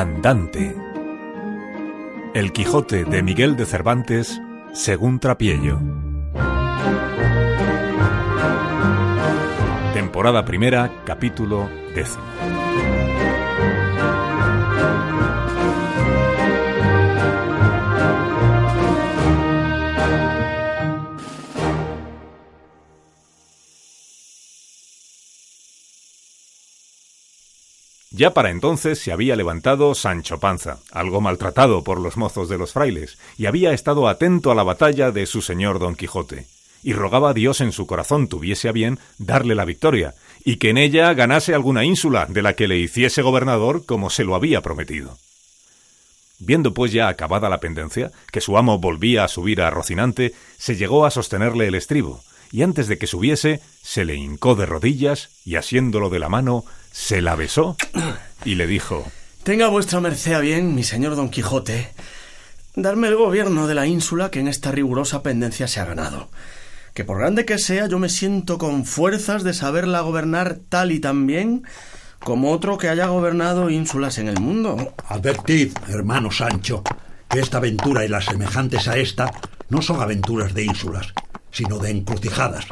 Andante. El Quijote de Miguel de Cervantes, según Trapiello. Temporada primera, capítulo décimo. Ya para entonces se había levantado Sancho Panza, algo maltratado por los mozos de los frailes, y había estado atento a la batalla de su señor Don Quijote, y rogaba a Dios en su corazón tuviese a bien darle la victoria, y que en ella ganase alguna ínsula de la que le hiciese gobernador como se lo había prometido. Viendo pues ya acabada la pendencia, que su amo volvía a subir a Rocinante, se llegó a sostenerle el estribo, y antes de que subiese, se le hincó de rodillas y asiéndolo de la mano, se la besó y le dijo Tenga vuestra merced a bien, mi señor Don Quijote, darme el gobierno de la ínsula que en esta rigurosa pendencia se ha ganado. Que por grande que sea, yo me siento con fuerzas de saberla gobernar tal y tan bien como otro que haya gobernado ínsulas en el mundo. Advertid, hermano Sancho, que esta aventura y las semejantes a esta no son aventuras de ínsulas, sino de encrucijadas,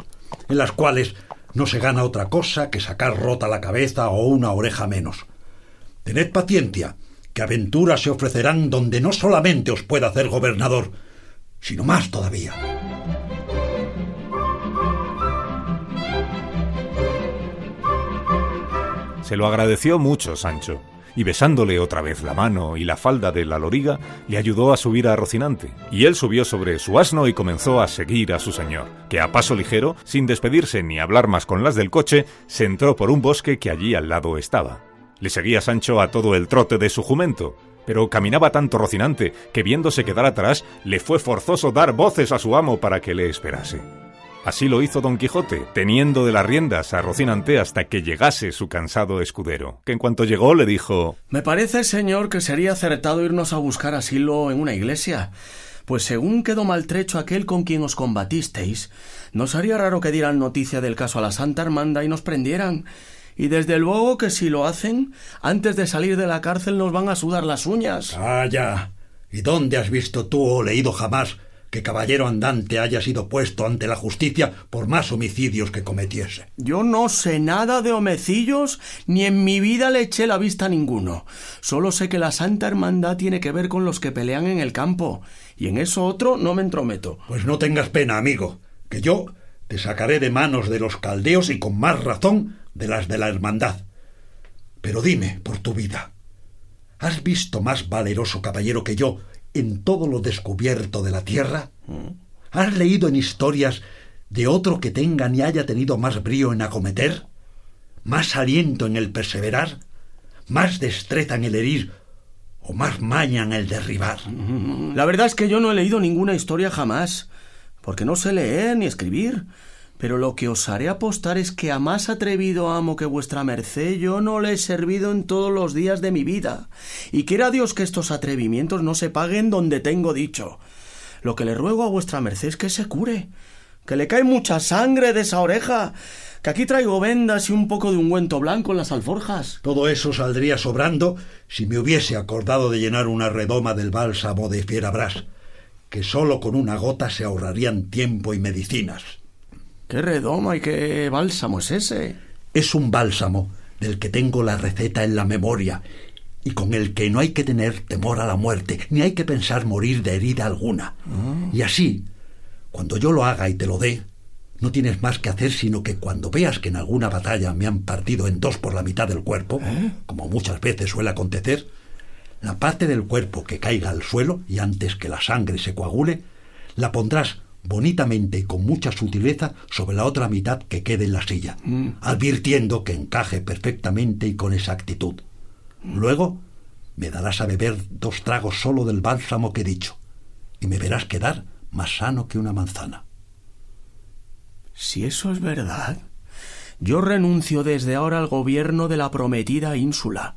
en las cuales no se gana otra cosa que sacar rota la cabeza o una oreja menos. Tened paciencia, que aventuras se ofrecerán donde no solamente os pueda hacer gobernador, sino más todavía. Se lo agradeció mucho Sancho, y besándole otra vez la mano y la falda de la loriga, le ayudó a subir a Rocinante, y él subió sobre su asno y comenzó a seguir a su señor, que a paso ligero, sin despedirse ni hablar más con las del coche, se entró por un bosque que allí al lado estaba. Le seguía Sancho a todo el trote de su jumento, pero caminaba tanto Rocinante que viéndose quedar atrás, le fue forzoso dar voces a su amo para que le esperase. Así lo hizo Don Quijote, teniendo de las riendas a Rocinante hasta que llegase su cansado escudero, que en cuanto llegó le dijo Me parece, señor, que sería acertado irnos a buscar asilo en una iglesia, pues según quedó maltrecho aquel con quien os combatisteis, no sería raro que dieran noticia del caso a la Santa Hermanda y nos prendieran. Y desde luego que si lo hacen, antes de salir de la cárcel nos van a sudar las uñas. Calla. ¿Y dónde has visto tú o leído jamás que caballero andante haya sido puesto ante la justicia por más homicidios que cometiese. Yo no sé nada de homecillos, ni en mi vida le eché la vista a ninguno. Solo sé que la Santa Hermandad tiene que ver con los que pelean en el campo, y en eso otro no me entrometo. Pues no tengas pena, amigo, que yo te sacaré de manos de los caldeos y con más razón de las de la Hermandad. Pero dime, por tu vida, ¿has visto más valeroso caballero que yo en todo lo descubierto de la tierra? ¿Has leído en historias de otro que tenga ni haya tenido más brío en acometer? ¿Más aliento en el perseverar? ¿Más destreza en el herir? ¿O más maña en el derribar? La verdad es que yo no he leído ninguna historia jamás, porque no sé leer ni escribir. Pero lo que os haré apostar es que a más atrevido amo que vuestra merced yo no le he servido en todos los días de mi vida, y quiera Dios que estos atrevimientos no se paguen donde tengo dicho. Lo que le ruego a vuestra merced es que se cure, que le cae mucha sangre de esa oreja, que aquí traigo vendas y un poco de ungüento blanco en las alforjas. Todo eso saldría sobrando si me hubiese acordado de llenar una redoma del bálsamo de Fierabras, que sólo con una gota se ahorrarían tiempo y medicinas. ¿Qué redoma y qué bálsamo es ese? Es un bálsamo del que tengo la receta en la memoria y con el que no hay que tener temor a la muerte, ni hay que pensar morir de herida alguna. Ah. Y así, cuando yo lo haga y te lo dé, no tienes más que hacer sino que cuando veas que en alguna batalla me han partido en dos por la mitad del cuerpo, ¿Eh? como muchas veces suele acontecer, la parte del cuerpo que caiga al suelo y antes que la sangre se coagule, la pondrás bonitamente y con mucha sutileza sobre la otra mitad que quede en la silla, mm. advirtiendo que encaje perfectamente y con exactitud. Luego me darás a beber dos tragos solo del bálsamo que he dicho, y me verás quedar más sano que una manzana. Si eso es verdad, yo renuncio desde ahora al gobierno de la prometida ínsula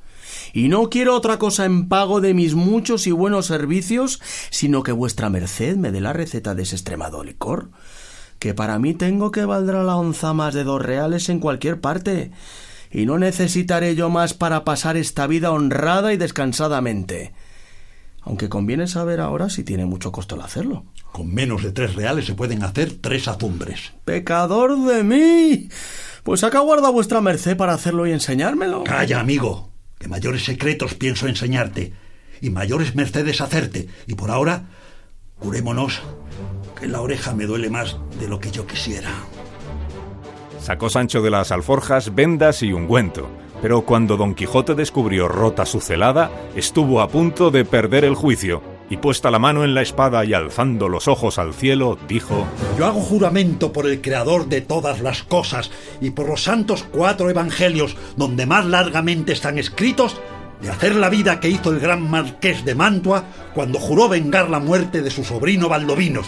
y no quiero otra cosa en pago de mis muchos y buenos servicios, sino que vuestra merced me dé la receta de ese extremado licor, que para mí tengo que valdrá la onza más de dos reales en cualquier parte, y no necesitaré yo más para pasar esta vida honrada y descansadamente. Aunque conviene saber ahora si tiene mucho costo el hacerlo. Con menos de tres reales se pueden hacer tres azumbres. ¡Pecador de mí! Pues acá guarda vuestra merced para hacerlo y enseñármelo. Calla, amigo, que mayores secretos pienso enseñarte, y mayores mercedes hacerte, y por ahora, curémonos, que la oreja me duele más de lo que yo quisiera. Sacó Sancho de las alforjas vendas y ungüento, pero cuando Don Quijote descubrió rota su celada, estuvo a punto de perder el juicio, y puesta la mano en la espada y alzando los ojos al cielo, dijo Yo hago juramento por el Creador de todas las cosas y por los santos cuatro evangelios, donde más largamente están escritos, de hacer la vida que hizo el gran marqués de Mantua cuando juró vengar la muerte de su sobrino Valdovinos,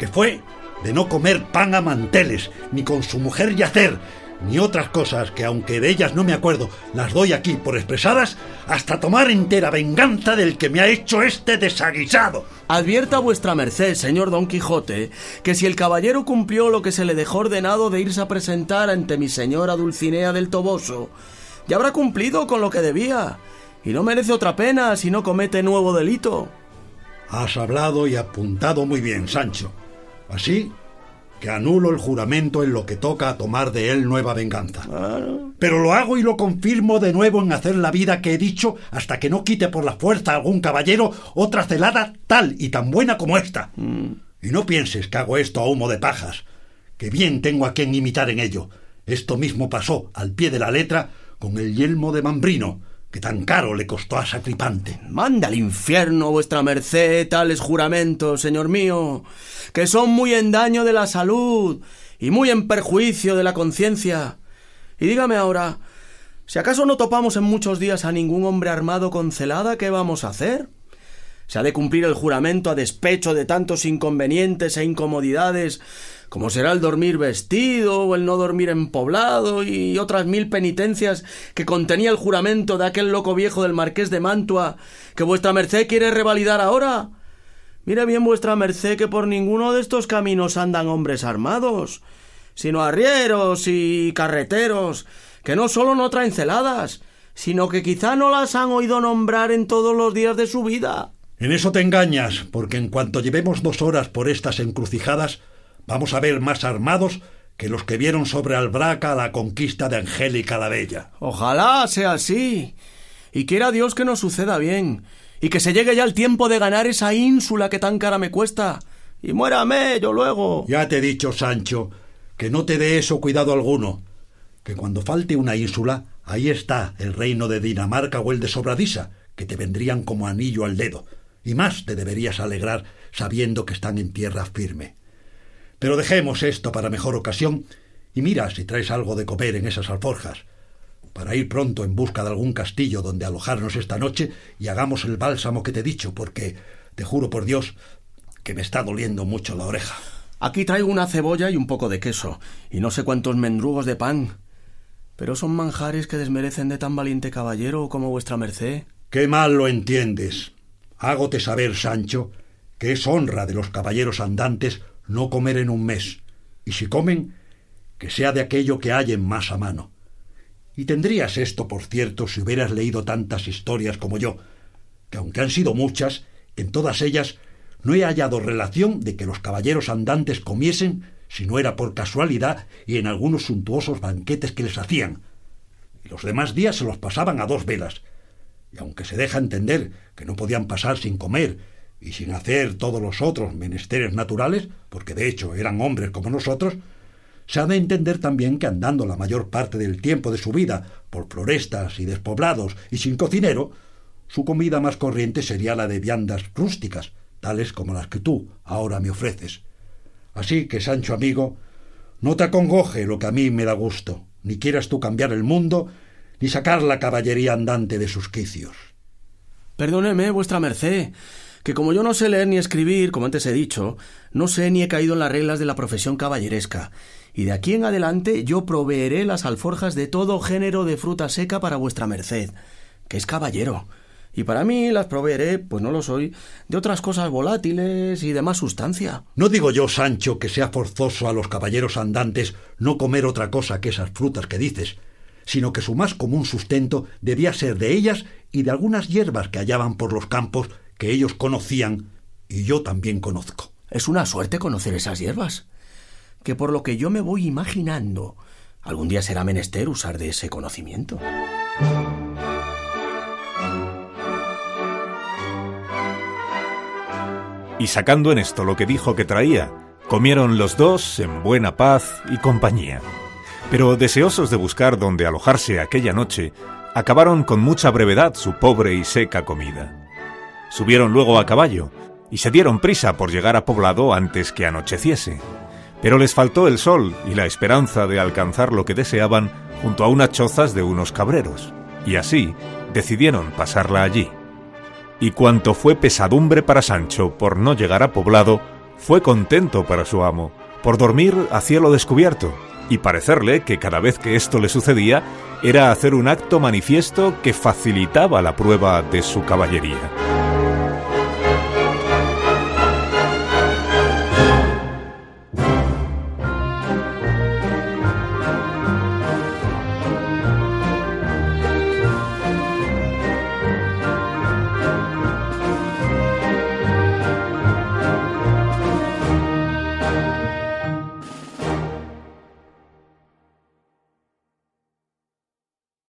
que fue de no comer pan a manteles, ni con su mujer yacer, ni otras cosas que, aunque de ellas no me acuerdo, las doy aquí por expresadas, hasta tomar entera venganza del que me ha hecho este desaguisado. Advierta vuestra merced, señor Don Quijote, que si el caballero cumplió lo que se le dejó ordenado de irse a presentar ante mi señora Dulcinea del Toboso, ya habrá cumplido con lo que debía, y no merece otra pena si no comete nuevo delito. Has hablado y apuntado muy bien, Sancho. Así que anulo el juramento en lo que toca a tomar de él nueva venganza. Pero lo hago y lo confirmo de nuevo en hacer la vida que he dicho hasta que no quite por la fuerza a algún caballero otra celada tal y tan buena como esta. Y no pienses que hago esto a humo de pajas, que bien tengo a quien imitar en ello. Esto mismo pasó al pie de la letra con el yelmo de Mambrino, que tan caro le costó a Sacripante. Manda al infierno vuestra merced tales juramentos, señor mío, que son muy en daño de la salud y muy en perjuicio de la conciencia. Y dígame ahora, si acaso no topamos en muchos días a ningún hombre armado con celada, ¿qué vamos a hacer? Se ha de cumplir el juramento a despecho de tantos inconvenientes e incomodidades como será el dormir vestido o el no dormir en poblado y otras mil penitencias que contenía el juramento de aquel loco viejo del marqués de Mantua que vuestra merced quiere revalidar ahora. Mire bien vuestra merced que por ninguno de estos caminos andan hombres armados, sino arrieros y carreteros, que no solo no traen celadas, sino que quizá no las han oído nombrar en todos los días de su vida. En eso te engañas, porque en cuanto llevemos dos horas por estas encrucijadas, vamos a ver más armados que los que vieron sobre Albraca la conquista de Angélica la Bella. Ojalá sea así. Y quiera Dios que nos suceda bien, y que se llegue ya el tiempo de ganar esa ínsula que tan cara me cuesta. Y muérame yo luego. Ya te he dicho, Sancho, que no te dé eso cuidado alguno, que cuando falte una ínsula, ahí está el reino de Dinamarca o el de Sobradisa, que te vendrían como anillo al dedo, y más te deberías alegrar sabiendo que están en tierra firme. Pero dejemos esto para mejor ocasión y mira si traes algo de comer en esas alforjas, para ir pronto en busca de algún castillo donde alojarnos esta noche y hagamos el bálsamo que te he dicho, porque te juro por Dios que me está doliendo mucho la oreja. Aquí traigo una cebolla y un poco de queso, y no sé cuántos mendrugos de pan. Pero son manjares que desmerecen de tan valiente caballero como vuestra merced. Qué mal lo entiendes. Hágote saber, Sancho, que es honra de los caballeros andantes no comer en un mes, y si comen, que sea de aquello que hallen más a mano. Y tendrías esto, por cierto, si hubieras leído tantas historias como yo, que aunque han sido muchas, en todas ellas no he hallado relación de que los caballeros andantes comiesen si no era por casualidad y en algunos suntuosos banquetes que les hacían. Y los demás días se los pasaban a dos velas. Y aunque se deja entender que no podían pasar sin comer y sin hacer todos los otros menesteres naturales, porque de hecho eran hombres como nosotros, se ha de entender también que andando la mayor parte del tiempo de su vida por florestas y despoblados y sin cocinero, su comida más corriente sería la de viandas rústicas, tales como las que tú ahora me ofreces. Así que, Sancho amigo, no te acongoje lo que a mí me da gusto, ni quieras tú cambiar el mundo, ni sacar la caballería andante de sus quicios. Perdóneme, vuestra merced, que como yo no sé leer ni escribir, como antes he dicho, no sé ni he caído en las reglas de la profesión caballeresca, y de aquí en adelante yo proveeré las alforjas de todo género de fruta seca para vuestra merced, que es caballero. Y para mí las proveeré, pues no lo soy, de otras cosas volátiles y de más sustancia. No digo yo, Sancho, que sea forzoso a los caballeros andantes no comer otra cosa que esas frutas que dices, sino que su más común sustento debía ser de ellas y de algunas hierbas que hallaban por los campos que ellos conocían y yo también conozco. Es una suerte conocer esas hierbas, que por lo que yo me voy imaginando, algún día será menester usar de ese conocimiento. Y sacando en esto lo que dijo que traía, comieron los dos en buena paz y compañía. Pero deseosos de buscar donde alojarse aquella noche, acabaron con mucha brevedad su pobre y seca comida. Subieron luego a caballo y se dieron prisa por llegar a poblado antes que anocheciese. Pero les faltó el sol y la esperanza de alcanzar lo que deseaban junto a unas chozas de unos cabreros, y así decidieron pasarla allí. Y cuanto fue pesadumbre para Sancho por no llegar a poblado, fue contento para su amo, por dormir a cielo descubierto, y parecerle que cada vez que esto le sucedía era hacer un acto manifiesto que facilitaba la prueba de su caballería.